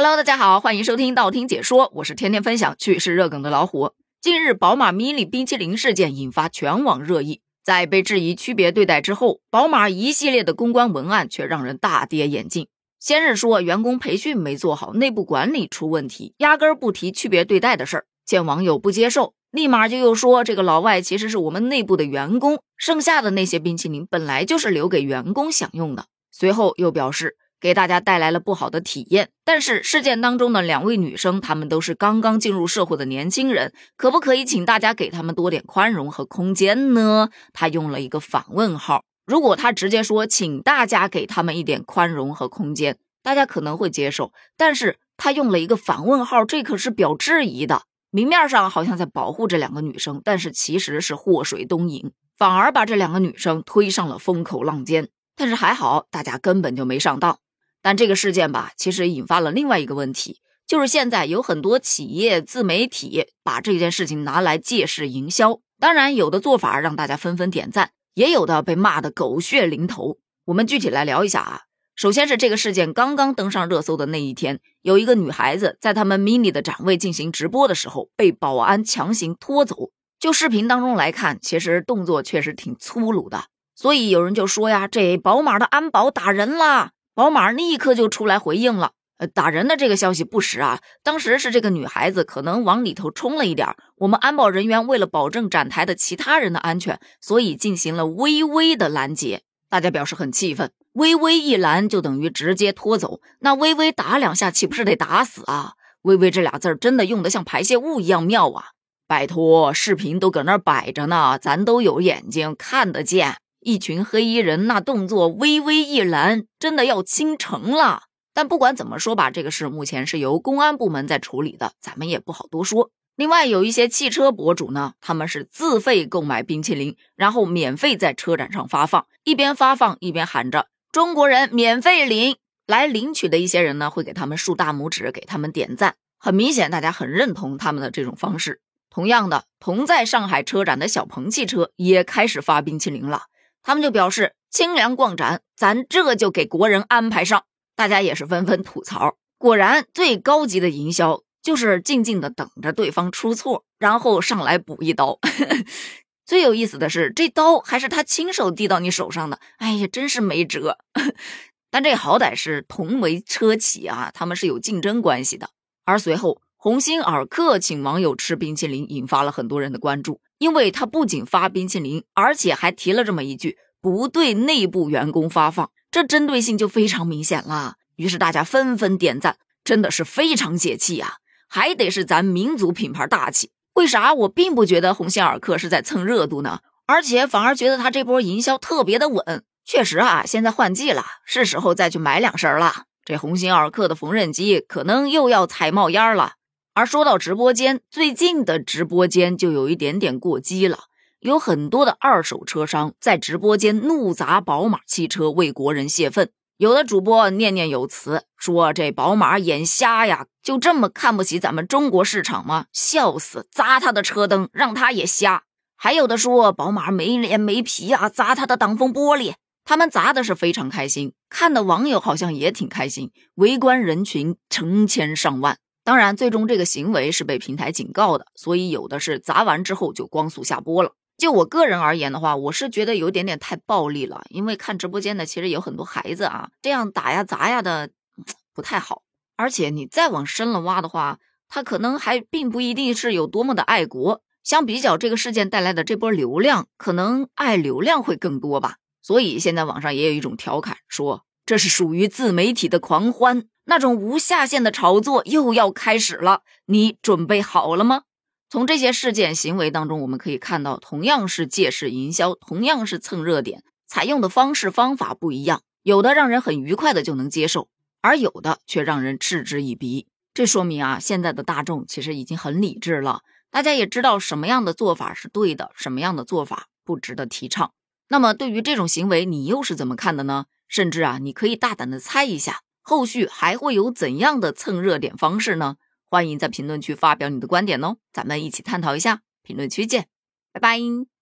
Hello，大家好，欢迎收听道听解说，我是天天分享趣事热梗的老虎。近日，宝马 mini 冰淇淋事件引发全网热议，在被质疑区别对待之后，宝马一系列的公关文案却让人大跌眼镜。先是说员工培训没做好，内部管理出问题，压根儿不提区别对待的事儿，见网友不接受，立马就又说这个老外其实是我们内部的员工，剩下的那些冰淇淋本来就是留给员工享用的。随后又表示。给大家带来了不好的体验，但是事件当中的两位女生，她们都是刚刚进入社会的年轻人，可不可以请大家给他们多点宽容和空间呢？他用了一个反问号。如果他直接说请大家给他们一点宽容和空间，大家可能会接受，但是他用了一个反问号，这可是表质疑的。明面上好像在保护这两个女生，但是其实是祸水东引，反而把这两个女生推上了风口浪尖。但是还好，大家根本就没上当。但这个事件吧，其实引发了另外一个问题，就是现在有很多企业自媒体把这件事情拿来借势营销。当然，有的做法让大家纷纷点赞，也有的被骂得狗血淋头。我们具体来聊一下啊。首先是这个事件刚刚登上热搜的那一天，有一个女孩子在他们 mini 的展位进行直播的时候，被保安强行拖走。就视频当中来看，其实动作确实挺粗鲁的，所以有人就说呀，这宝马的安保打人啦。宝马立刻就出来回应了，呃，打人的这个消息不实啊。当时是这个女孩子可能往里头冲了一点，我们安保人员为了保证展台的其他人的安全，所以进行了微微的拦截。大家表示很气愤，微微一拦就等于直接拖走，那微微打两下岂不是得打死啊？微微这俩字真的用得像排泄物一样妙啊！拜托，视频都搁那摆着呢，咱都有眼睛看得见。一群黑衣人那动作微微一拦，真的要倾城了。但不管怎么说吧，这个事目前是由公安部门在处理的，咱们也不好多说。另外有一些汽车博主呢，他们是自费购买冰淇淋，然后免费在车展上发放，一边发放一边喊着“中国人免费领”。来领取的一些人呢，会给他们竖大拇指，给他们点赞。很明显，大家很认同他们的这种方式。同样的，同在上海车展的小鹏汽车也开始发冰淇淋了。他们就表示清凉逛展，咱这就给国人安排上。大家也是纷纷吐槽，果然最高级的营销就是静静的等着对方出错，然后上来补一刀。最有意思的是，这刀还是他亲手递到你手上的，哎呀，真是没辙。但这好歹是同为车企啊，他们是有竞争关系的。而随后，鸿星尔克请网友吃冰淇淋，引发了很多人的关注。因为他不仅发冰淇淋，而且还提了这么一句：不对内部员工发放，这针对性就非常明显了。于是大家纷纷点赞，真的是非常解气呀！还得是咱民族品牌大气，为啥我并不觉得鸿星尔克是在蹭热度呢？而且反而觉得他这波营销特别的稳。确实啊，现在换季了，是时候再去买两身了。这鸿星尔克的缝纫机可能又要踩冒烟了。而说到直播间，最近的直播间就有一点点过激了，有很多的二手车商在直播间怒砸宝马汽车，为国人泄愤。有的主播念念有词，说这宝马眼瞎呀，就这么看不起咱们中国市场吗？笑死，砸他的车灯，让他也瞎。还有的说宝马没脸没皮啊，砸他的挡风玻璃。他们砸的是非常开心，看的网友好像也挺开心，围观人群成千上万。当然，最终这个行为是被平台警告的，所以有的是砸完之后就光速下播了。就我个人而言的话，我是觉得有点点太暴力了，因为看直播间的其实有很多孩子啊，这样打呀砸呀的不太好。而且你再往深了挖的话，他可能还并不一定是有多么的爱国。相比较这个事件带来的这波流量，可能爱流量会更多吧。所以现在网上也有一种调侃，说这是属于自媒体的狂欢。那种无下限的炒作又要开始了，你准备好了吗？从这些事件行为当中，我们可以看到，同样是借势营销，同样是蹭热点，采用的方式方法不一样，有的让人很愉快的就能接受，而有的却让人嗤之以鼻。这说明啊，现在的大众其实已经很理智了，大家也知道什么样的做法是对的，什么样的做法不值得提倡。那么对于这种行为，你又是怎么看的呢？甚至啊，你可以大胆的猜一下。后续还会有怎样的蹭热点方式呢？欢迎在评论区发表你的观点哦，咱们一起探讨一下。评论区见，拜拜。